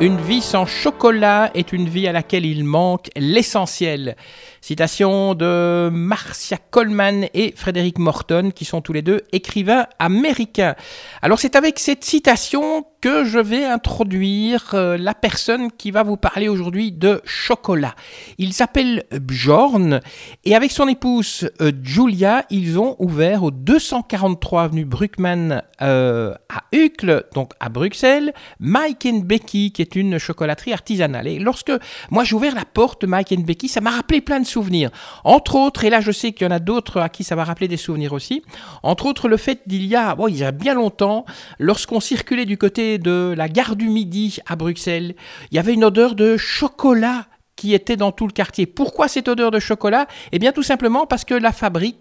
Une vie sans chocolat est une vie à laquelle il manque l'essentiel. Citation de Marcia Coleman et Frédéric Morton, qui sont tous les deux écrivains américains. Alors c'est avec cette citation que je vais introduire euh, la personne qui va vous parler aujourd'hui de chocolat. Il s'appelle Bjorn et avec son épouse euh, Julia, ils ont ouvert au 243 avenue Bruckmann euh, à Uccle, donc à Bruxelles, Mike and Becky, qui est une chocolaterie artisanale. Et lorsque moi j'ai ouvert la porte Mike and Becky, ça m'a rappelé plein de souvenirs. Entre autres, et là je sais qu'il y en a d'autres à qui ça va rappeler des souvenirs aussi, entre autres le fait d'il y a, bon, il y a bien longtemps, lorsqu'on circulait du côté de la gare du Midi à Bruxelles, il y avait une odeur de chocolat qui était dans tout le quartier. Pourquoi cette odeur de chocolat? Eh bien tout simplement parce que la fabrique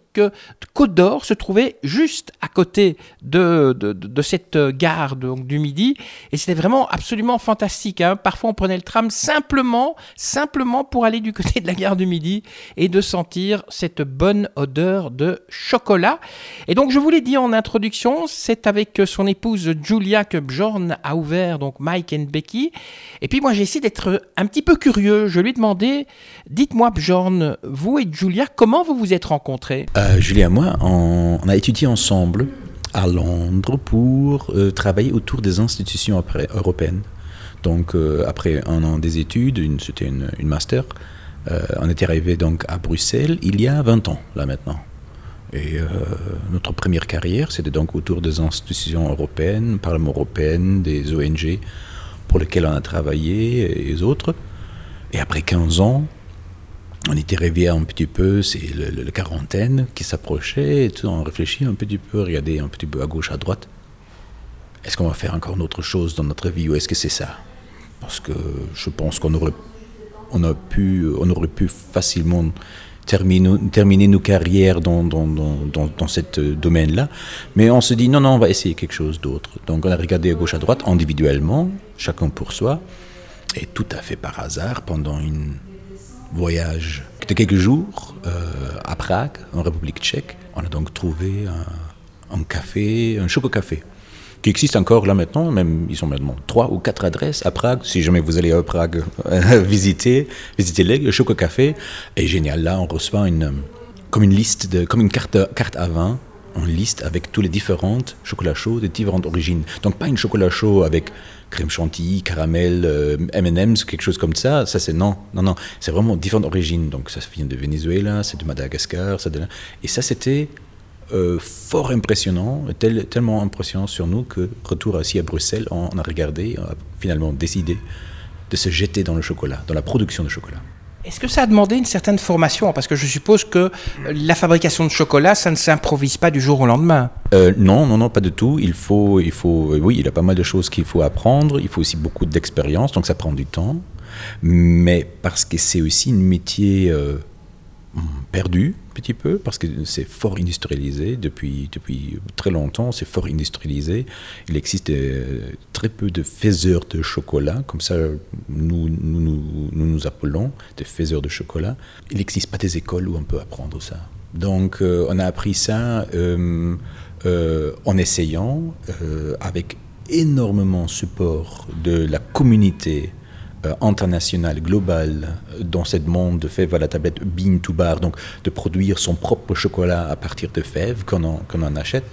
Côte d'Or se trouvait juste à côté de, de, de cette gare donc, du Midi et c'était vraiment absolument fantastique. hein. Parfois on prenait le tram simplement, simplement pour aller du côté de la gare du Midi et de sentir cette bonne odeur de chocolat. Et donc je vous l'ai dit en introduction, c'est avec son épouse Julia que Bjorn a ouvert donc Mike and Becky. Et puis moi j'ai essayé d'être un petit peu curieux. Je lui ai demandé, dites-moi Bjorn, vous et Julia, comment vous vous êtes rencontrés? Julie et moi, on, a étudié ensemble à Londres pour euh, travailler autour des institutions européennes. Donc, euh, après un an des études, c'était une, master, euh, on était arrivé donc à Bruxelles il y a 20 ans, là maintenant. Et euh, notre première carrière, c'était donc autour des institutions européennes, Parlement européen, des ONG pour lesquelles on a travaillé et autres. Et après 15 ans, on était rêvé un petit peu, c'est le, le- le quarantaine qui s'approchait, et tout, on réfléchit un petit peu, regardait un petit peu à gauche, à droite. Est-ce qu'on va faire encore une autre chose dans notre vie ou est-ce que c'est ça? Parce que je pense qu'on aurait, pu, facilement terminer, nos carrières dans, dans, dans ce domaine-là. Mais on se dit non, non, on va essayer quelque chose d'autre. Donc on a regardé à gauche, à droite, individuellement, chacun pour soi. Et tout à fait par hasard, pendant une voyage de quelques jours euh, à Prague, en République tchèque. On a donc trouvé un, café, un choco-café, qui existe encore là maintenant, même ils ont maintenant trois ou quatre adresses à Prague. Si jamais vous allez à Prague visiter, visitez-les, le choco-café est génial. Là, on reçoit une, comme une liste, de, comme une carte, carte à vin, une liste avec tous les différentes chocolats chauds de différentes origines. Donc pas une chocolat chaud avec crème chantilly, caramel, euh, M&M's, quelque chose comme ça. Ça c'est non, non, non. C'est vraiment différentes origines. Donc ça vient de Venezuela, c'est de Madagascar, ça de là. Et ça c'était euh, fort impressionnant, tel- tellement impressionnant sur nous que retour ici à Bruxelles, on, on a regardé, on a finalement décidé de se jeter dans le chocolat, dans la production de chocolat. Est-ce que ça a demandé une certaine formation? Parce que je suppose que euh, la fabrication de chocolat, ça ne s'improvise pas du jour au lendemain. Euh, non, non, non, pas du tout. Il faut, il faut, euh, oui, il y a pas mal de choses qu'il faut apprendre. Il faut aussi beaucoup d'expérience, donc ça prend du temps. Mais parce que c'est aussi un métier perdu, petit peu, parce que c'est fort industrialisé depuis, depuis très longtemps. C'est fort industrialisé. Il existe euh, très peu de faiseurs de chocolat, comme ça nous nous, nous, nous appelons des faiseurs de chocolat. Il n'existe pas des écoles où on peut apprendre ça. Donc euh, on a appris ça euh, en essayant, avec énormément support de la communauté euh, internationale, globale, euh, dans ce monde de fèves à la tablette bean to bar, donc de produire son propre chocolat à partir de fèves qu'on en, qu'on en achète.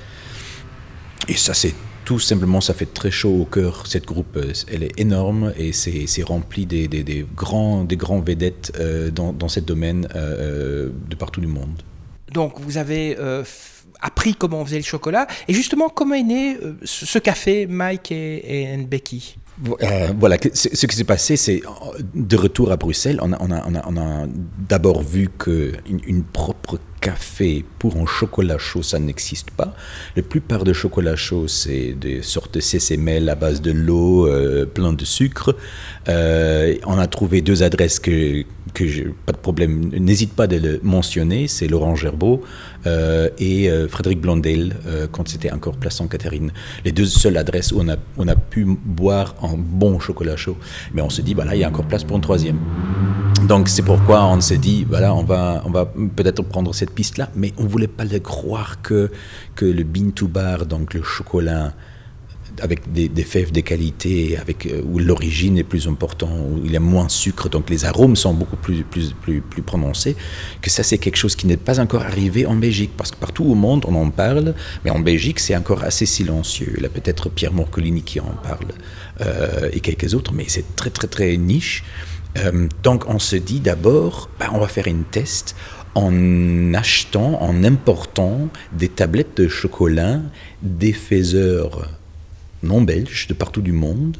Et ça, c'est tout simplement, ça fait très chaud au cœur. Cette groupe, euh, elle est énorme et c'est rempli des, des, grands, des grands vedettes dans, dans ce domaine de partout du monde. Donc vous avez appris comment on faisait le chocolat. Et justement, comment est né ce café Mike et, Becky? Euh, voilà, ce qui s'est passé, c'est euh, de retour à Bruxelles, on a d'abord vu qu'une une propre café pour un chocolat chaud, ça n'existe pas. La plupart des chocolats chauds, c'est des sortes de CCML à base de l'eau, euh, plein de sucre. Euh, on a trouvé deux adresses que, que pas de problème, n'hésite pas de le mentionner, c'est Laurent Gerbeau euh, et Frédéric Blondel, quand c'était encore Place Sainte-Catherine. Les deux seules adresses où on a, on a pu boire un bon chocolat chaud. Mais on se dit, voilà, il y a encore place pour une troisième. Donc c'est pourquoi on s'est dit, voilà, on va, on va peut-être prendre cette piste-là, mais on ne voulait pas le croire que, que le bean to bar, donc le chocolat avec des, fèves de qualité, avec, euh, où l'origine est plus importante, où il y a moins de sucre, donc les arômes sont beaucoup plus, plus, plus, plus prononcés, que ça c'est quelque chose qui n'est pas encore arrivé en Belgique, parce que partout au monde on en parle, mais en Belgique c'est encore assez silencieux. Là peut-être Pierre Morcolini qui en parle, euh, et quelques autres, mais c'est très très très niche. Euh, donc on se dit d'abord, bah, on va faire une test en achetant, en important des tablettes de chocolat des faiseurs non belges de partout du monde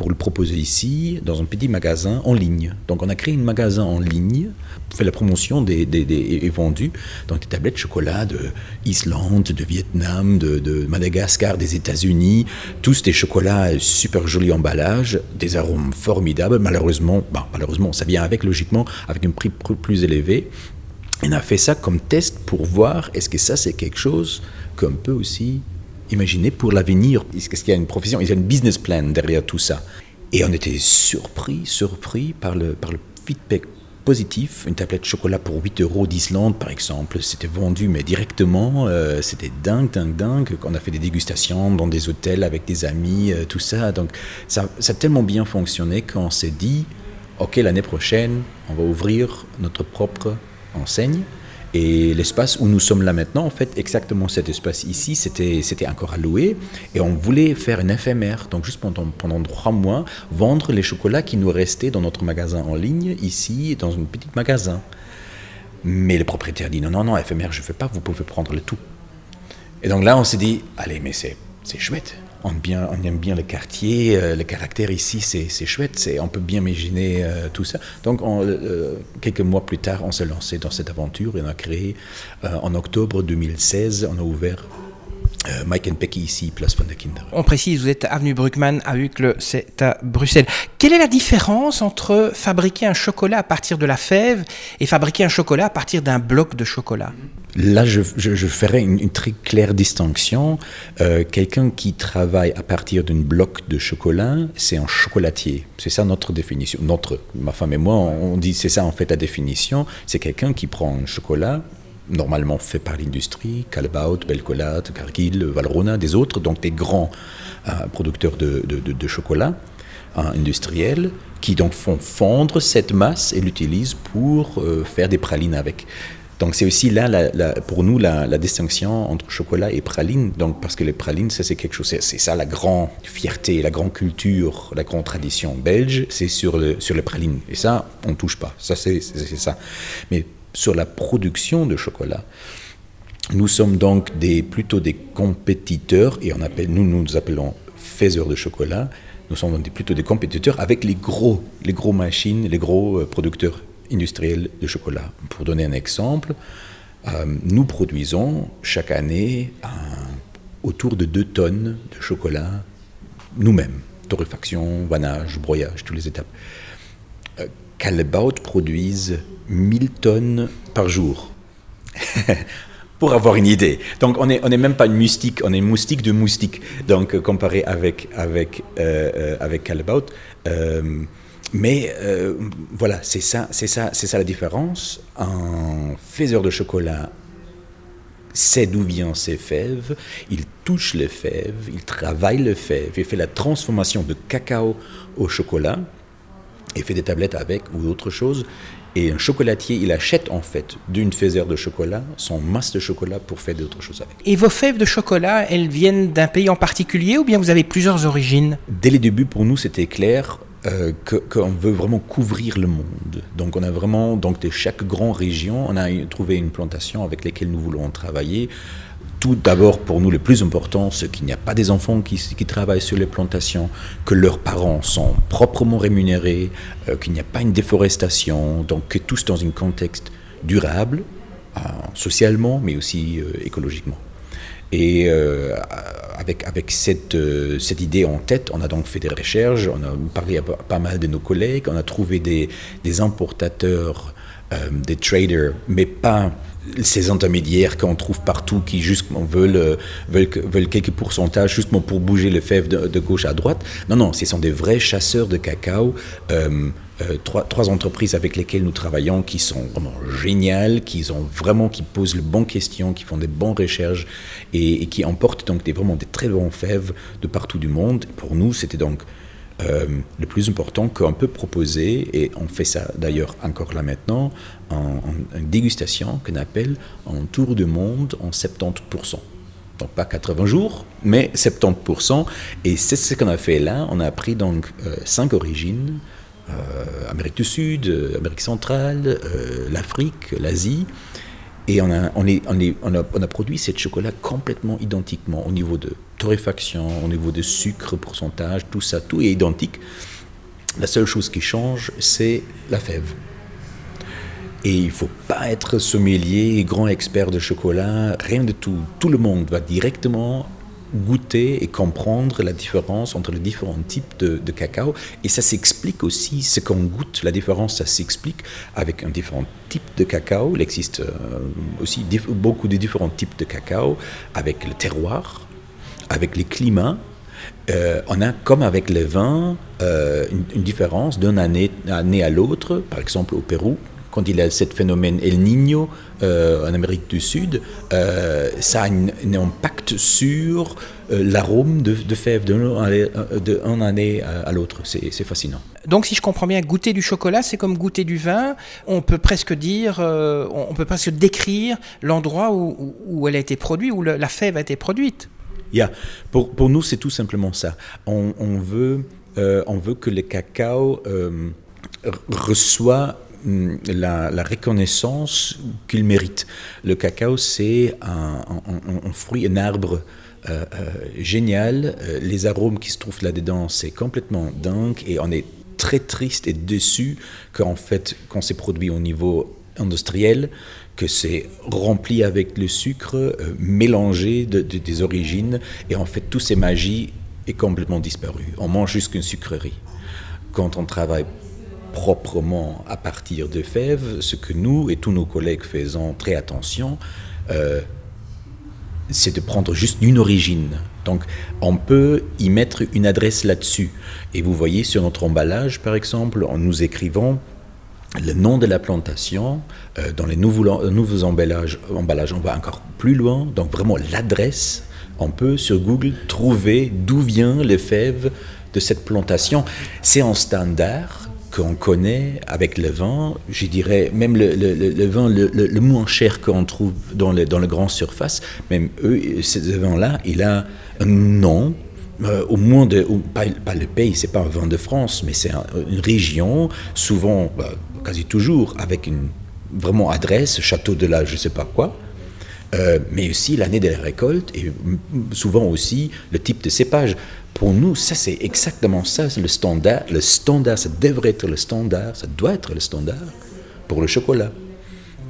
pour le proposer ici dans un petit magasin en ligne. Donc on a créé un magasin en ligne, fait la promotion des, des, et vendu dans des tablettes de chocolat de Islande, de Vietnam, de, Madagascar, des États-Unis, tous des chocolats super jolis emballage, des arômes formidables. Malheureusement, malheureusement, ça vient avec logiquement avec un prix plus élevé. On a fait ça comme test pour voir est-ce que ça c'est quelque chose qu'on peut aussi imaginer pour l'avenir. Est-ce qu'il y a une profession, il y a une business plan derrière tout ça? Et on était surpris, surpris par le, par le feedback positif. Une tablette de chocolat pour 8 euros d'Islande, par exemple, c'était vendu, mais directement, euh, c'était dingue, dingue, dingue. On a fait des dégustations dans des hôtels avec des amis, euh, tout ça. Donc, ça, ça a tellement bien fonctionné qu'on s'est dit, OK, l'année prochaine, on va ouvrir notre propre enseigne et l'espace où nous sommes là maintenant, en fait, exactement cet espace ici, c'était, c'était encore louer. Et on voulait faire une éphémère, donc juste pendant, pendant trois mois, vendre les chocolats qui nous restaient dans notre magasin en ligne, ici, dans un petit magasin. Mais le propriétaire dit non, non, non, éphémère, je ne fais pas, vous pouvez prendre le tout. Et donc là, on s'est dit, allez, mais c'est, c'est chouette on, aime bien le quartier, euh, le caractère ici, c'est chouette, on peut bien imaginer euh, tout ça. Donc, euh, quelques mois plus tard, on s'est lancé dans cette aventure et on a créé, en octobre 2016, on a ouvert Mike and Pecky ici, place von der Kinder. On précise, vous êtes avenue Bruckmann à Uccle, c'est à Bruxelles. Quelle est la différence entre fabriquer un chocolat à partir de la fève et fabriquer un chocolat à partir d'un bloc de chocolat? Là, je, ferai une, très claire distinction. Euh, quelqu'un qui travaille à partir d'un bloc de chocolat, c'est un chocolatier. C'est ça notre définition. Notre, ma femme et moi, on dit c'est ça en fait la définition. C'est quelqu'un qui prend un chocolat, normalement fait par l'industrie, Callebaut, Belcolat, Cargill, Valrhona, des autres, donc des grands euh, producteurs de, chocolat euh, industriels, qui donc font fondre cette masse et l'utilisent pour faire des pralines avec. Donc c'est aussi là, pour nous, la, distinction entre chocolat et praline. Donc parce que les pralines, ça c'est quelque chose, c'est ça la grande fierté, la grande culture, la grande tradition belge, c'est sur le sur les pralines. Et ça, on touche pas. Ça c'est ça. Mais sur la production de chocolat, nous sommes donc plutôt des compétiteurs et nous nous appelons faiseurs de chocolat. Nous sommes plutôt des compétiteurs avec les gros, les gros machines, les gros euh, producteurs industriel de chocolat. Pour donner un exemple, euh, nous produisons chaque année autour de 2 tonnes de chocolat nous-mêmes. Torréfaction, vannage, broyage, toutes les étapes. Euh, Callebaut produisent 1000 tonnes par jour. pour avoir une idée. Donc on n'est on est même pas une moustique, on est une moustique de moustique. Donc comparé avec, avec, euh, avec Callebaut, mais euh, voilà, c'est ça, c'est ça, c'est ça la différence. Un faiseur de chocolat sait d'où viennent ses fèves, il touche les fèves, il travaille les fèves, il fait la transformation de cacao au chocolat, et fait des tablettes avec ou autre chose. Et un chocolatier, il achète en fait d'une faiseur de chocolat son masse de chocolat pour faire d'autres choses avec. Et vos fèves de chocolat, elles viennent d'un pays en particulier ou bien vous avez plusieurs origines? Dès les débuts, pour nous, c'était clair. Euh, qu'on veut vraiment couvrir le monde. Donc on a vraiment, donc de chaque grande région, on a trouvé une plantation avec laquelle nous voulons travailler. Tout d'abord, pour nous, le plus important, c'est qu'il n'y a pas des enfants qui, travaillent sur les plantations, que leurs parents sont proprement rémunérés, euh, qu'il n'y a pas une déforestation, donc que tous dans un contexte durable, socialement, mais aussi écologiquement. Et euh, avec, cette, euh, idée en tête, on a donc fait des recherches, on a parlé à pas mal de nos collègues, on a trouvé des, importateurs, euh, des traders, mais pas ces intermédiaires qu'on trouve partout qui justement veulent, veulent, veulent, quelques pourcentages justement pour bouger le fève de, gauche à droite. Non, non, ce sont des vrais chasseurs de cacao. Euh, trois, trois, entreprises avec lesquelles nous travaillons qui sont vraiment géniales, qui, ont vraiment, qui posent les bonnes questions, qui font des bonnes recherches et, qui emportent donc des, vraiment des très bons fèves de partout du monde. Pour nous, c'était donc euh, le plus important qu'on peut proposer, et on fait ça d'ailleurs encore là maintenant, en, une dégustation qu'on appelle en tour du monde en 70%. Donc pas 80 jours, mais 70%. Et c'est ce qu'on a fait là. On a pris donc euh, cinq origines, euh, Amérique du Sud, euh, Amérique centrale, l'Afrique, l'Asie. Et on a, produit cette chocolat complètement identiquement au niveau de torréfaction, au niveau de sucre, pourcentage, tout ça, tout est identique. La seule chose qui change, c'est la fève. Et il ne faut pas être sommelier, grand expert de chocolat, rien de tout. Tout le monde va directement goûter et comprendre la différence entre les différents types de, cacao. Et ça s'explique aussi, ce qu'on goûte, la différence, ça s'explique avec un différent type de cacao. Il existe euh, aussi beaucoup de différents types de cacao, avec le terroir, avec les climats. Euh, on a, comme avec le vin, euh, une, différence d'une année, à l'autre. Par exemple, au Pérou, quand il y a ce phénomène El Niño euh, en Amérique du Sud, ça a un, impact sur l'arôme de, de fèves d'une année à, l'autre. C'est fascinant. Donc, si je comprends bien, goûter du chocolat, c'est comme goûter du vin. On peut presque dire, on peut presque décrire l'endroit où, elle a été produite, où la fève a été produite. Yeah. Pour, pour nous, c'est tout simplement ça. On, veut, on veut que le cacao reçoit Mm, la, reconnaissance qu'il mérite. Le cacao, c'est un, fruit, un arbre euh, euh, génial. Euh, les arômes qui se trouvent là-dedans, c'est complètement dingue et on est très triste et déçu qu'en fait, quand c'est produit au niveau industriel, que c'est rempli avec le sucre, mélangé de, des origines, et en fait, toutes ces magies est complètement disparu. On mange juste qu'une sucrerie. Quand on travaille proprement à partir de fèves, ce que nous et tous nos collègues faisons très attention, euh, c'est de prendre juste une origine. Donc on peut y mettre une adresse là-dessus. Et vous voyez sur notre emballage, par exemple, en nous écrivant le nom de la plantation, euh, dans les nouveaux, nouveaux emballages, emballages, on va encore plus loin, donc vraiment l'adresse, on peut sur Google trouver d'où vient les fèves de cette plantation. C'est en standard, qu'on connaît avec le vin, je dirais même le, le, vin le, moins cher qu'on trouve dans le, dans le grand surface, même eux, ce vin-là, il a un nom, euh, au moins de, pas, pas, le pays, c'est pas un vin de France, mais c'est une région, souvent, bah, quasi toujours, avec une vraiment adresse, château de la je sais pas quoi, euh, mais aussi l'année de la récolte et souvent aussi le type de cépage. Pour nous, ça c'est exactement ça, le standard. Le standard, ça devrait être le standard, ça doit être le standard pour le chocolat.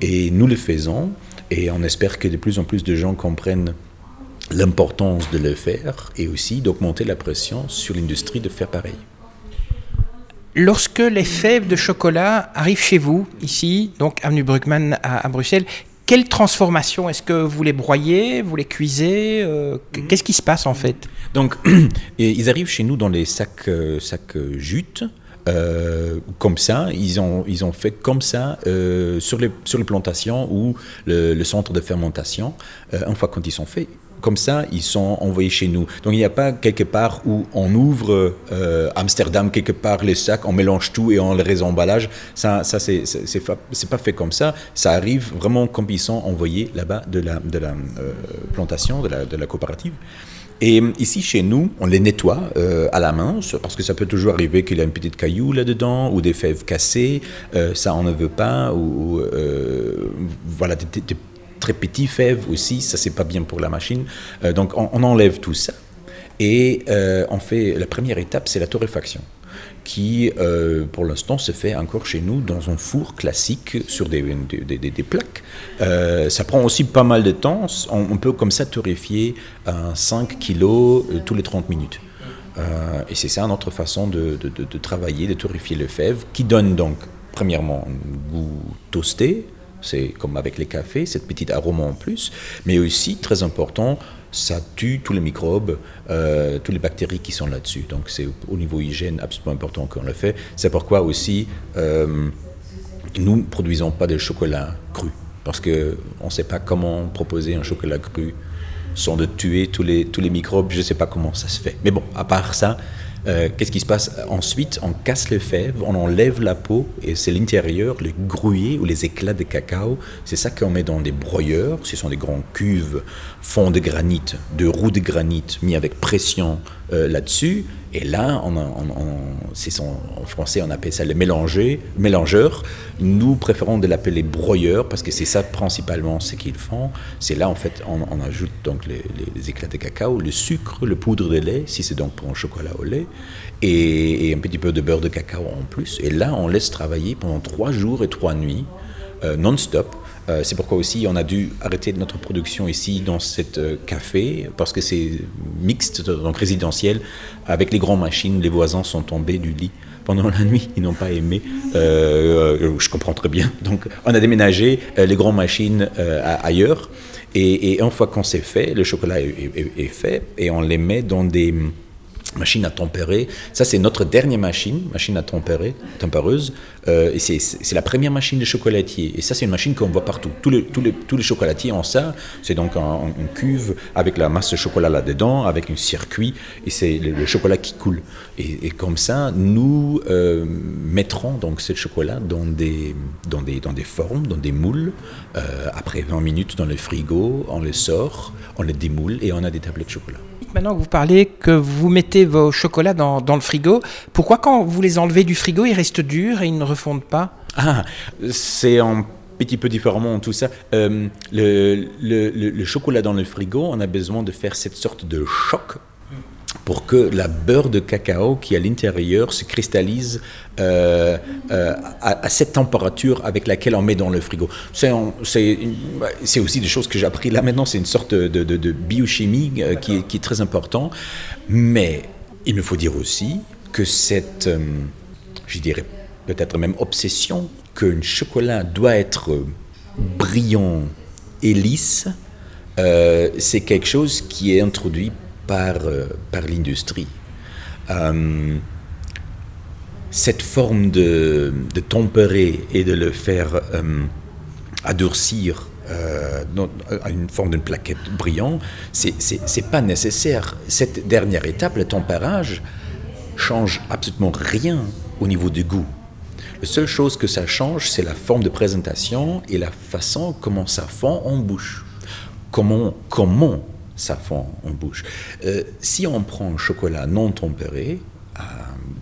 Et nous le faisons et on espère que de plus en plus de gens comprennent l'importance de le faire et aussi d'augmenter la pression sur l'industrie de faire pareil. Lorsque les fèves de chocolat arrivent chez vous, ici, donc avenue Bruckmann à Bruxelles, quelle transformation Est-ce que vous les broyez, vous les cuisez euh, mhm. Qu'est-ce qui se passe en fait? Donc, ils arrivent chez nous dans les sacs, euh, sacs euh, jutes. comme ça, ils ont, ils ont fait comme ça sur, les, sur les plantations ou le, le centre de fermentation. une fois quand ils sont faits, comme ça, ils sont envoyés chez nous. Donc il n'y a pas quelque part où on ouvre euh, Amsterdam, quelque part les sacs, on mélange tout et on les résemballage. Ça, ça c'est, pas fait comme ça. Ça arrive vraiment comme ils sont envoyés là-bas de la, de la euh, plantation, de la, coopérative. Et ici, chez nous, on les nettoie euh, à la main, parce que ça peut toujours arriver qu'il y a une petite caillou là-dedans, ou des fèves cassées, ça on ne veut pas, voilà, des, des, très petits fèves aussi, ça c'est pas bien pour la machine. Euh, donc on, enlève tout ça et euh, on fait la première étape, c'est la torréfaction. qui, euh, pour l'instant, se fait encore chez nous dans un four classique sur des, plaques. Ça prend aussi pas mal de temps. On, peut comme ça torréfier à 5 kilos tous les 30 minutes. Et c'est ça notre façon de, de, travailler, de torréfier le fève, qui donne donc, premièrement, un goût toasté, c'est comme avec les cafés, cette petite arôme en plus, mais aussi, très important, ça tue tous les microbes, euh, toutes les bactéries qui sont là-dessus. Donc c'est au niveau hygiène absolument important qu'on le fait. C'est pourquoi aussi euh, nous ne produisons pas de chocolat cru, parce qu'on ne sait pas comment proposer un chocolat cru sans de tuer tous les, tous les microbes, je ne sais pas comment ça se fait. Mais bon, à part ça, euh, qu'est-ce qui se passe Ensuite, on casse les fèves, on enlève la peau et c'est l'intérieur, les gruyers ou les éclats de cacao. C'est ça qu'on met dans des broyeurs. Ce sont des grands cuves, fonds de granit, de roues de granit mis avec pression euh, là-dessus. Et là, on, en français, on appelle ça le mélanger, mélangeur. Nous préférons de l'appeler broyeur parce que c'est ça principalement ce qu'ils font. C'est là, en fait, on, ajoute donc les, éclats de cacao, le sucre, le poudre de lait, si c'est donc pour un chocolat au lait, et, et, un petit peu de beurre de cacao en plus. Et là, on laisse travailler pendant trois jours et trois nuits, euh, non-stop. Euh, c'est pourquoi aussi on a dû arrêter notre production ici dans cet euh, café parce que c'est mixte, donc résidentiel, avec les grandes machines. Les voisins sont tombés du lit pendant la nuit, ils n'ont pas aimé. Euh, je comprends très bien. Donc on a déménagé les grandes machines ailleurs et, une fois qu'on s'est fait, le chocolat est, fait et on les met dans des machine à tempérer. Ça, c'est notre dernière machine, machine à tempérer, tempéreuse. Euh, et c'est la première machine de chocolatier. Et ça, c'est une machine qu'on voit partout. Tous les, tous les, tous les chocolatiers ont ça. C'est donc un, une cuve avec la masse de chocolat là-dedans, avec un circuit, et c'est le, le, chocolat qui coule. Et, comme ça, nous euh, mettrons donc ce chocolat dans des, dans des, dans des formes, dans des moules. Euh, après 20 minutes dans le frigo, on les sort, on les démoule et on a des tablettes de chocolat maintenant que vous parlez que vous mettez vos chocolats dans, le frigo, pourquoi quand vous les enlevez du frigo, ils restent durs et ils ne refondent pas? Ah, c'est un petit peu différemment tout ça. Euh, le, chocolat dans le frigo, on a besoin de faire cette sorte de choc pour que la beurre de cacao qui est à l'intérieur se cristallise euh, euh, à, cette température avec laquelle on met dans le frigo. C'est aussi des choses que j'ai appris là maintenant, c'est une sorte de, biochimie qui, qui, est, très important. Mais il me faut dire aussi que cette, euh, je dirais peut-être même obsession, qu'un chocolat doit être brillant et lisse, euh, c'est quelque chose qui est introduit par, euh, par l'industrie. Cette forme de, de, tempérer et de le faire euh, à une forme d'une plaquette brillante, c'est pas nécessaire. Cette dernière étape, le tempérage, change absolument rien au niveau du goût. La seule chose que ça change, c'est la forme de présentation et la façon comment ça fond en bouche. Comment, comment ça fond en bouche. Euh, si on prend un chocolat non tempéré,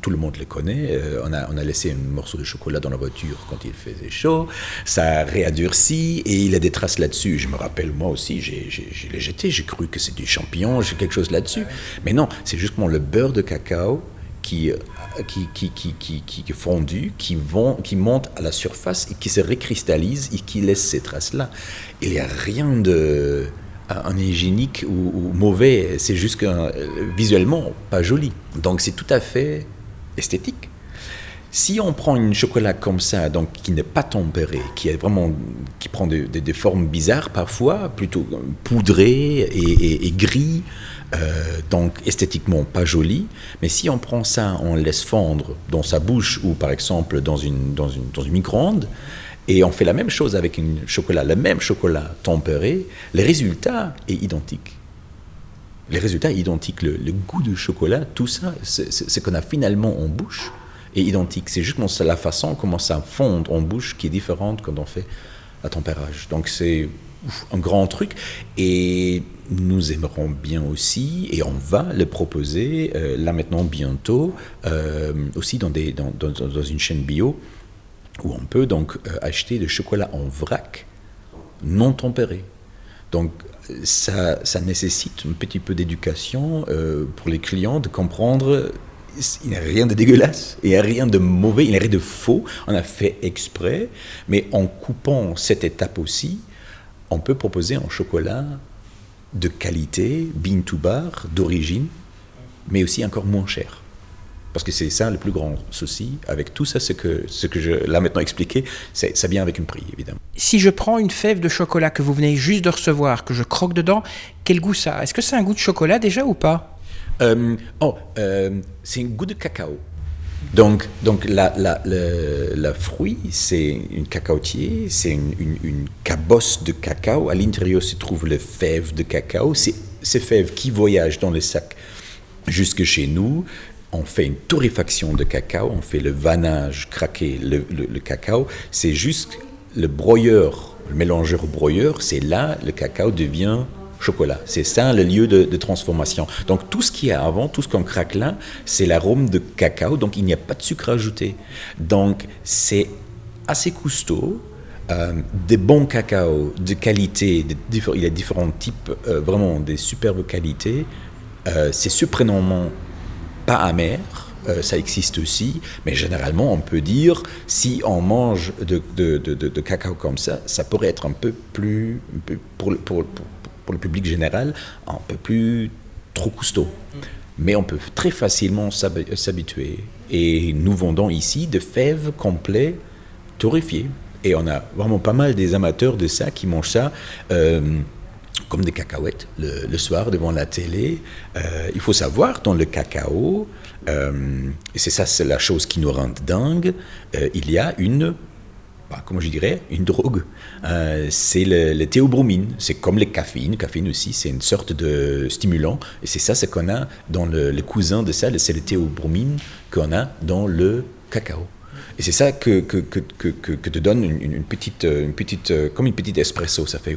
tout le monde le connaît, euh, on, a, on, a, laissé un morceau de chocolat dans la voiture quand il faisait chaud, ça réadurcit et il a des traces là-dessus. Je me rappelle, moi aussi, j'ai l'ai jeté, j'ai cru que c'était du champignon, j'ai quelque chose là-dessus. Mais non, c'est justement le beurre de cacao qui, qui, qui, qui, qui, qui fondu, qui, vont, qui monte à la surface et qui se récristallise et qui laisse ces traces-là. Il n'y a rien de un hygiénique ou, mauvais, c'est juste que visuellement pas joli. Donc c'est tout à fait esthétique. Si on prend une chocolat comme ça, donc qui n'est pas tempéré, qui est vraiment, qui prend des de, de formes bizarres parfois, plutôt poudré et, et, gris, euh, donc esthétiquement pas joli, mais si on prend ça, on laisse fondre dans sa bouche ou par exemple dans une, dans une, dans une micro-ondes, et on fait la même chose avec un chocolat, le même chocolat tempéré, le résultat est identique. Le résultat est identique. Le, goût du chocolat, tout ça, ce qu'on a finalement en bouche est identique. C'est juste la façon comment ça fond en bouche qui est différente quand on fait à tempérage. Donc c'est un grand truc. Et nous aimerons bien aussi, et on va le proposer euh, là maintenant bientôt, euh, aussi dans une chaîne bio où on peut donc euh, acheter du chocolat en vrac non tempéré. Donc ça, nécessite un petit peu d'éducation euh, pour les clients de comprendre il n'y a rien de dégueulasse, il n'y a rien de mauvais, il n'y a rien de faux. On a fait exprès, mais en coupant cette étape aussi, on peut proposer un chocolat de qualité, bean to bar, d'origine, mais aussi encore moins cher. Parce que c'est ça le plus grand souci avec tout ça, ce que, ce que je l'ai maintenant expliqué, ça vient avec un prix, évidemment. Si je prends une fève de chocolat que vous venez juste de recevoir, que je croque dedans, quel goût ça a? Est-ce que c'est un goût de chocolat déjà ou pas? Euh, Oh, euh, c'est un goût de cacao. Donc, donc la, la, la, fruit, c'est une cacaotier, c'est une, une, cabosse de cacao. À l'intérieur se trouvent les fèves de cacao. C'est ces fèves qui voyagent dans les sacs jusque chez nous. On fait une torréfaction de cacao, on fait le vanage, craquer le, cacao. C'est juste le broyeur, le mélangeur broyeur, c'est là le cacao devient chocolat. C'est ça le lieu de, transformation. Donc tout ce qui est avant, tout ce qu'on craque là, c'est l'arôme de cacao, donc il n'y a pas de sucre ajouté. Donc c'est assez costaud. Euh, des bons cacao de qualité, il y a différents types, euh, vraiment des superbes qualités. Euh, c'est surprenamment pas amer, ça existe aussi, mais généralement on peut dire si on mange de, de, cacao comme ça, ça pourrait être un peu plus, pour, pour, pour pour le public général, un peu plus trop costaud. Mais on peut très facilement s'habituer. Et nous vendons ici de fèves complets torréfiées. Et on a vraiment pas mal des amateurs de ça qui mangent ça. Euh, comme des cacahuètes le, soir devant la télé. Euh, il faut savoir, dans le cacao, euh, et c'est ça, c'est la chose qui nous rend dingue, il y a une bah, comment je dirais, une drogue. Euh, c'est le, théobromine. C'est comme les caféines. Caféine aussi, c'est une sorte de stimulant. Et c'est ça, ce qu'on a dans le, cousin de ça, c'est le théobromine qu'on a dans le cacao. Et c'est ça que, que, que, que, te donne une, petite, une petite, comme une petite espresso. Ça fait,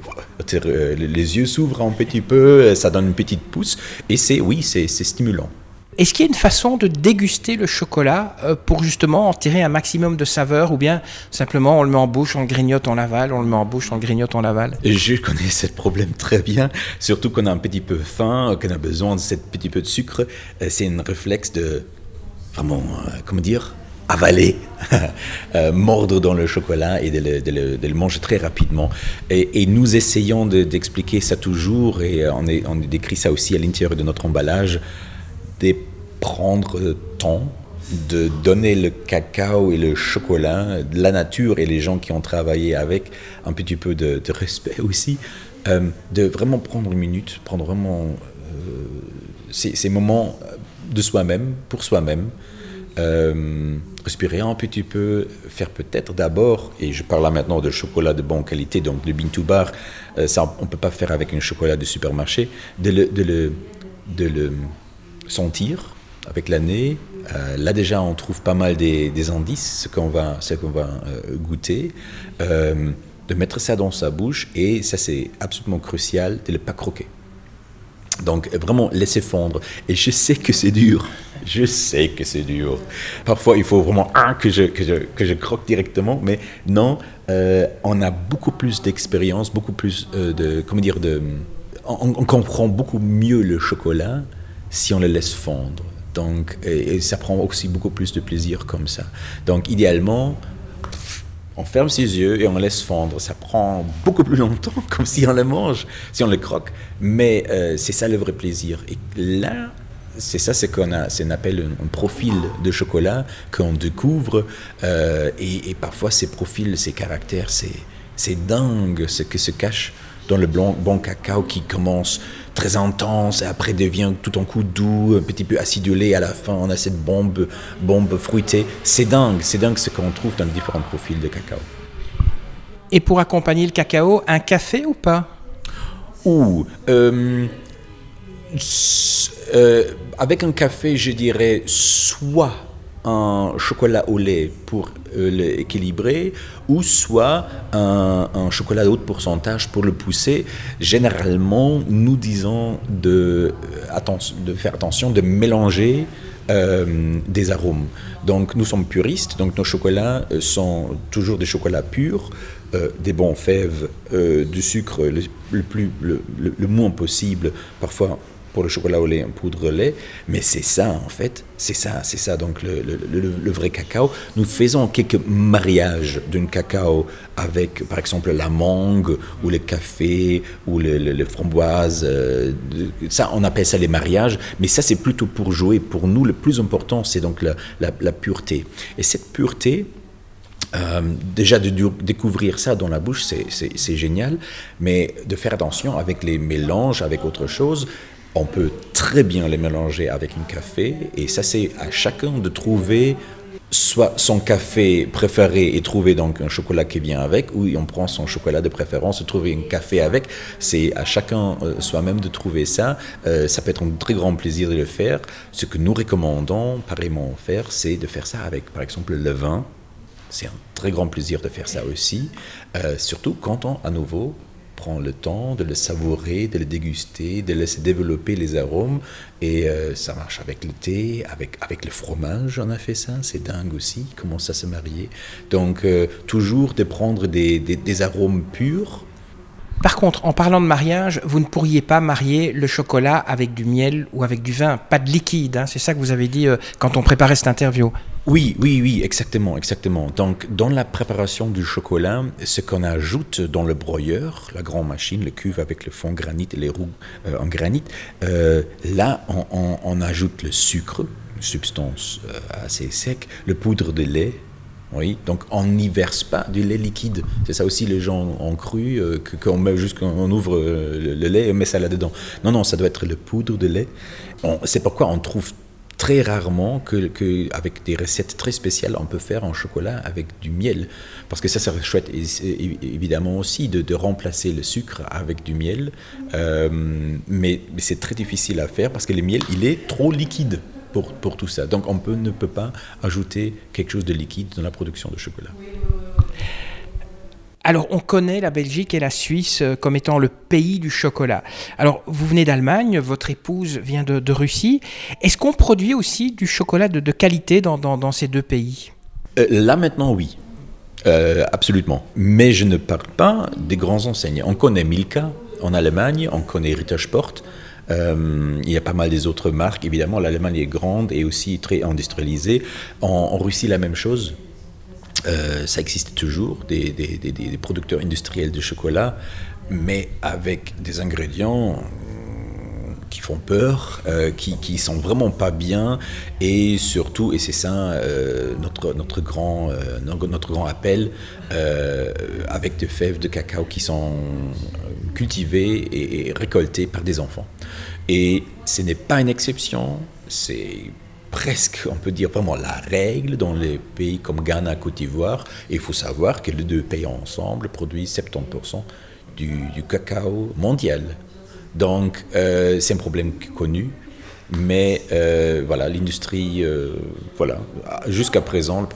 euh, les yeux s'ouvrent un petit peu, ça donne une petite pousse. Et c'est, oui, c'est stimulant. Est-ce qu'il y a une façon de déguster le chocolat euh, pour justement en tirer un maximum de saveur ou bien simplement on le met en bouche, on le grignote, on l'avale, on le met en bouche, on le grignote, on l'avale? Je connais ce problème très bien, surtout qu'on a un petit peu faim, qu'on a besoin de ce petit peu de sucre. Euh, c'est un réflexe de vraiment, euh, comment dire, avaler, mordre dans le chocolat et de le, manger très rapidement. Et, nous essayons d'expliquer ça toujours et on, est, on décrit ça aussi à l'intérieur de notre emballage de prendre temps de donner le cacao et le chocolat, la nature et les gens qui ont travaillé avec, un petit peu de, respect aussi, euh, de vraiment prendre une minute, prendre vraiment euh, ces, moments de soi-même, pour soi-même, euh, respirer un petit peu, faire peut-être d'abord, et je parle là maintenant de chocolat de bonne qualité, donc le bean to bar, ça on ne peut pas faire avec un chocolat de supermarché, de le, de de sentir avec l'année. Euh, là déjà, on trouve pas mal des, indices, ce qu'on va, ce qu'on va euh, goûter. Euh, de mettre ça dans sa bouche et ça c'est absolument crucial de ne pas croquer. Donc vraiment laisser fondre. Et je sais que c'est dur. Je sais que c'est dur. Parfois il faut vraiment que, je, que, je, que je croque directement, mais non, on a beaucoup plus d'expérience, beaucoup plus de, comment dire, de, on, comprend beaucoup mieux le chocolat si on le laisse fondre. Donc, et, ça prend aussi beaucoup plus de plaisir comme ça. Donc, idéalement, on ferme ses yeux et on laisse fondre. Ça prend beaucoup plus longtemps, comme si on le mange, si on le croque. Mais euh, c'est ça le vrai plaisir. Et là, c'est ça ce qu'on c'est appelle un, profil de chocolat qu'on découvre. Euh, et, et, parfois, ces profils, ces caractères, c'est dingue ce que se cache dans le blanc, bon cacao qui commence très intense et après devient tout en coup doux, un petit peu acidulé. À la fin, on a cette bombe, bombe fruitée. C'est dingue, c'est dingue ce qu'on trouve dans les différents profils de cacao. Et pour accompagner le cacao, un café ou pas? Ou euh, euh, avec un café, je dirais soit un chocolat au lait pour euh, l'équilibrer ou soit un, chocolat de haut pourcentage pour le pousser. Généralement, nous disons de, euh, faire attention de mélanger euh, des arômes. Donc nous sommes puristes, donc nos chocolats sont toujours des chocolats purs, des bons fèves, du sucre le, moins possible, parfois pour le chocolat au lait en poudre lait, mais c'est ça en fait, c'est ça, c'est ça donc le, vrai cacao. Nous faisons quelques mariages d'un cacao avec par exemple la mangue ou le café ou le, framboise, euh, ça on appelle ça les mariages, mais ça c'est plutôt pour jouer. Pour nous le plus important c'est donc la, la pureté. Et cette pureté, euh, déjà de découvrir ça dans la bouche, c'est génial, mais de faire attention avec les mélanges, avec autre chose. On peut très bien les mélanger avec un café, et ça c'est à chacun de trouver soit son café préféré et trouver donc un chocolat qui vient avec, ou on prend son chocolat de préférence et trouver un café avec. C'est à chacun euh, soi-même de trouver ça. Euh, ça peut être un très grand plaisir de le faire. Ce que nous recommandons pareillement faire, c'est de faire ça avec par exemple le vin c'est un très grand plaisir de faire ça aussi, euh, surtout quand on, à nouveau, prend le temps de le savourer, de le déguster, de laisser développer les arômes. Et euh, ça marche avec le thé, avec, avec le fromage, on a fait ça, c'est dingue aussi, comment ça se marier. Donc, euh, toujours de prendre des, des, arômes purs. Par contre, en parlant de mariage, vous ne pourriez pas marier le chocolat avec du miel ou avec du vin, pas de liquide. Hein. c'est ça que vous avez dit quand on préparait cette interview. Oui, oui, oui, exactement, exactement. Donc, dans la préparation du chocolat, ce qu'on ajoute dans le broyeur, la grande machine, le cuve avec le fond granit et les roues euh, en granit, euh, là, on, ajoute le sucre, une substance euh, assez sec, le poudre de lait. Oui, donc on n'y verse pas du lait liquide. C'est ça aussi, les gens ont cru qu'on met juste qu'on ouvre le, lait et on met ça là-dedans. Non, non, ça doit être le poudre de lait. C'est pourquoi on trouve très rarement que, avec des recettes très spéciales, on peut faire un chocolat avec du miel. Parce que ça, serait chouette, évidemment aussi, de, remplacer le sucre avec du miel. Euh, mais, c'est très difficile à faire parce que le miel, il est trop liquide pour, pour tout ça. Donc on peut, ne peut pas ajouter quelque chose de liquide dans la production de chocolat. Alors, on connaît la Belgique et la Suisse euh, comme étant le pays du chocolat. Alors, vous venez d'Allemagne, votre épouse vient de, Russie. Est-ce qu'on produit aussi du chocolat de, qualité dans, ces deux pays? Euh, Là, maintenant, oui. Euh, absolument. Mais je ne parle pas des grands enseignes. On connaît Milka en Allemagne, on connaît Rittersport. il y a pas mal des autres marques. Évidemment, l'Allemagne est grande et aussi très industrialisée. en Russie, la même chose. Euh, ça existe toujours, des, producteurs industriels de chocolat, mais avec des ingrédients euh, qui font peur, euh, qui, qui sont vraiment pas bien, et surtout, et c'est ça notre, notre, grand, notre grand appel, avec des fèves de cacao qui sont cultivées et récoltées par des enfants. Et ce n'est pas une exception, c'est presque, on peut dire vraiment la règle dans les pays comme Ghana, Côte d'Ivoire. Il faut savoir que les deux pays ensemble produisent 70% du, cacao mondial. Donc euh, c'est un problème connu. Mais euh, voilà, l'industrie, euh, voilà, jusqu'à présent,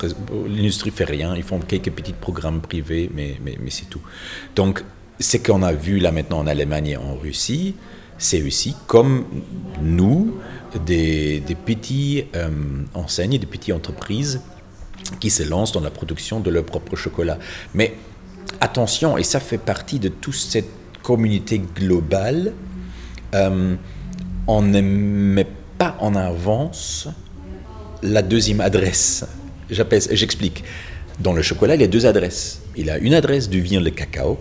l'industrie fait rien. Ils font quelques petits programmes privés, mais, mais, mais c'est tout. Donc, ce qu'on a vu là maintenant en Allemagne et en Russie, c'est aussi comme nous, des, des petits euh, enseignes, des petites entreprises qui se lancent dans la production de leur propre chocolat. Mais attention, et ça fait partie de toute cette communauté globale, euh, on ne met pas en avance la deuxième adresse. J'explique. Dans le chocolat, il y a deux adresses. Il y a une adresse du vient le cacao,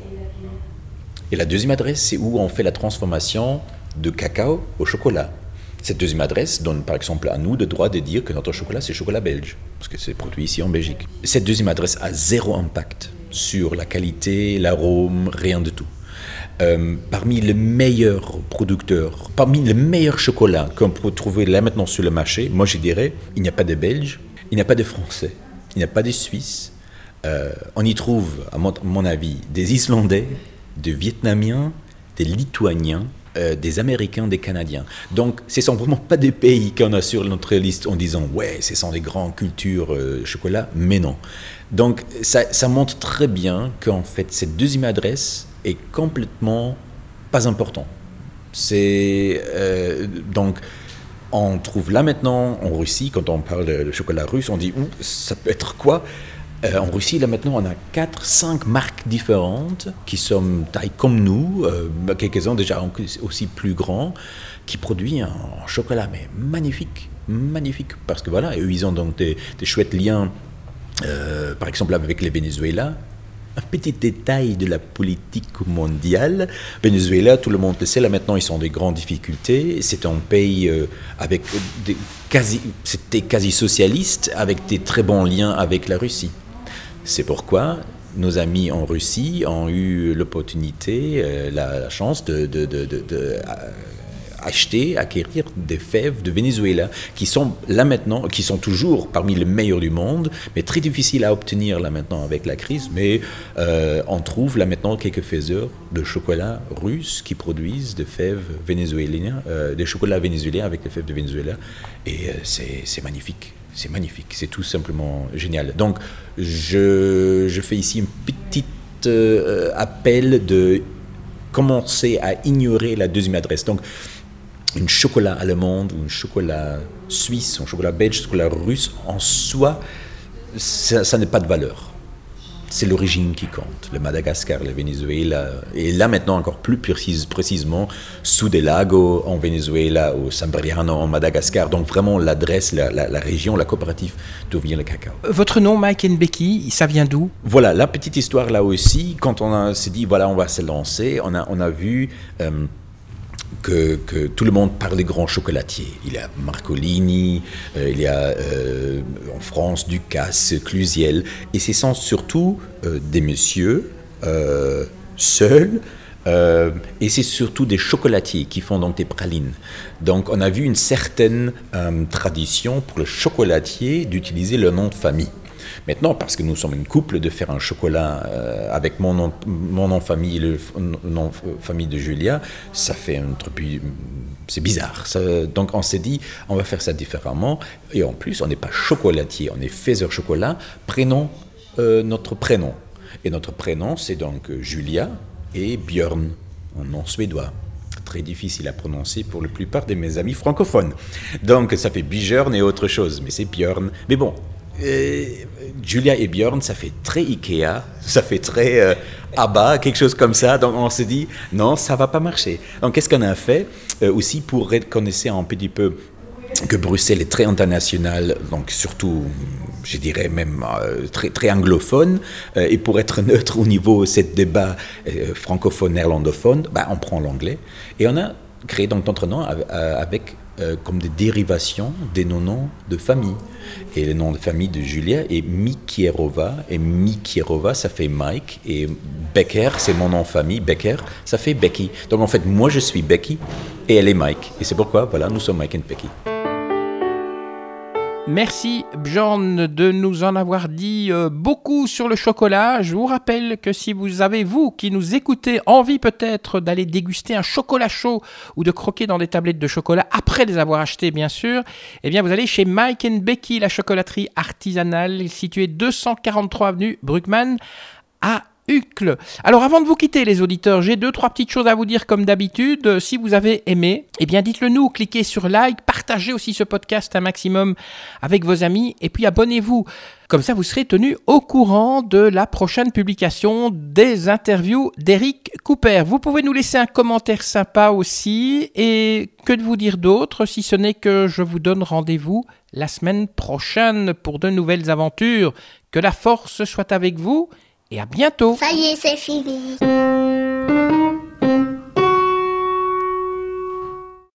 et la deuxième adresse, c'est où on fait la transformation de cacao au chocolat. Cette deuxième adresse donne par exemple à nous le droit de dire que notre chocolat c'est chocolat belge, parce que c'est produit ici en Belgique. Cette deuxième adresse a zéro impact sur la qualité, l'arôme, rien de tout. Euh, parmi les meilleurs producteurs, parmi les meilleurs chocolats qu'on peut trouver là maintenant sur le marché, moi je dirais, il n'y a pas de Belges, il n'y a pas de Français, il n'y a pas de Suisses. Euh, on y trouve, à mon avis, des Islandais, des Vietnamiens, des Lituaniens, euh, des Américains, des Canadiens. Donc, ce sont vraiment pas des pays qu'on a sur notre liste en disant ouais, ce sont des grandes cultures euh, chocolat, mais non. Donc, ça, ça montre très bien qu'en fait, cette deuxième adresse est complètement pas important. C'est euh, donc on trouve là maintenant en Russie, quand on parle de chocolat russe, on dit ça peut être quoi? Euh, en Russie, là maintenant, on a 4, 5 marques différentes qui sont taille comme nous, euh, quelques-uns déjà aussi plus grands, qui produit un, chocolat mais magnifique, magnifique. Parce que voilà, eux, ils ont donc des, chouettes liens, euh, par exemple avec les Venezuela, un petit détail de la politique mondiale. Venezuela, tout le monde le sait, là maintenant ils sont des grandes difficultés. C'est un pays avec des quasi, c'était quasi socialiste, avec des très bons liens avec la Russie. C'est pourquoi nos amis en Russie ont eu l'opportunité, euh, la, chance de, euh, acheter, acquérir des fèves de Venezuela, qui sont là maintenant, qui sont toujours parmi les meilleurs du monde, mais très difficiles à obtenir là maintenant avec la crise. Mais euh, on trouve là maintenant quelques faiseurs de chocolat russe qui produisent des fèves vénézuéliennes, des chocolats vénézuéliens avec des fèves de Venezuela, et c'est magnifique. C'est magnifique, c'est tout simplement génial. Donc, je, je fais ici un petit euh, appel de commencer à ignorer la deuxième adresse. Donc, une chocolat allemande ou un chocolat suisse, un chocolat belge, un chocolat russe, en soi, ça n'a pas de valeur c'est l'origine qui compte. Le Madagascar, le Venezuela, et là maintenant encore plus précise, précisément, sous des lagos en Venezuela, au Sambriano en Madagascar. Donc vraiment l'adresse, la, région, la coopérative d'où vient le cacao. Votre nom, Mike Becky, ça vient d'où? Voilà, la petite histoire là aussi, quand on s'est dit, voilà, on va se lancer, on a, on a vu... Euh, que, tout le monde parle des grands chocolatiers. Il y a Marcolini, euh, il y a euh, en France Ducasse, Clusiel, et ce sont surtout euh, des messieurs seuls. et c'est surtout des chocolatiers qui font donc des pralines. Donc on a vu une certaine tradition pour le chocolatier d'utiliser le nom de famille. Maintenant, parce que nous sommes une couple, de faire un chocolat euh, avec mon nom, mon nom famille le nom de famille de Julia, ça fait un truc. C'est bizarre. donc on s'est dit, on va faire ça différemment. Et en plus, on n'est pas chocolatier, on est faiseur chocolat. Prenons euh, notre prénom. Et notre prénom, c'est donc Julia et Björn, un nom suédois très difficile à prononcer pour la plupart de mes amis francophones. Donc ça fait Björn et autre chose, mais c'est Björn. Mais bon, Julia et Björn, ça fait très Ikea, ça fait très euh, ABBA, quelque chose comme ça. Donc on s'est dit, non, ça va pas marcher. Donc qu'est-ce qu'on a fait euh, aussi pour reconnaître un petit peu que Bruxelles est très international, donc surtout, je dirais même euh, très, très anglophone, et pour être neutre au niveau de ce débat francophone-néerlandophone, bah, on prend l'anglais. Et on a créé donc notre nom avec euh, comme des dérivations des noms de famille. Et le nom de famille de Julia est Mikierova, et Mikierova, ça fait Mike, et Becker, c'est mon nom de famille, Becker, ça fait Becky. Donc en fait, moi je suis Becky, et elle est Mike. Et c'est pourquoi, voilà, nous sommes Mike et Becky. Merci Bjorn de nous en avoir dit euh, beaucoup sur le chocolat. Je vous rappelle que si vous avez, vous qui nous écoutez, envie peut-être d'aller déguster un chocolat chaud ou de croquer dans des tablettes de chocolat après les avoir achetées bien sûr, eh bien vous allez chez Mike and Becky, la chocolaterie artisanale située 243 avenue Bruckmann à alors avant de vous quitter les auditeurs, j'ai deux trois petites choses à vous dire comme d'habitude. Si vous avez aimé, eh bien dites-le nous, cliquez sur like, partagez aussi ce podcast un maximum avec vos amis et puis abonnez-vous. Comme ça, vous serez tenu au courant de la prochaine publication des interviews d'Eric Cooper. Vous pouvez nous laisser un commentaire sympa aussi. Et que de vous dire d'autre, si ce n'est que je vous donne rendez-vous la semaine prochaine pour de nouvelles aventures. Que la force soit avec vous et à bientôt. Ça y est, c'est fini.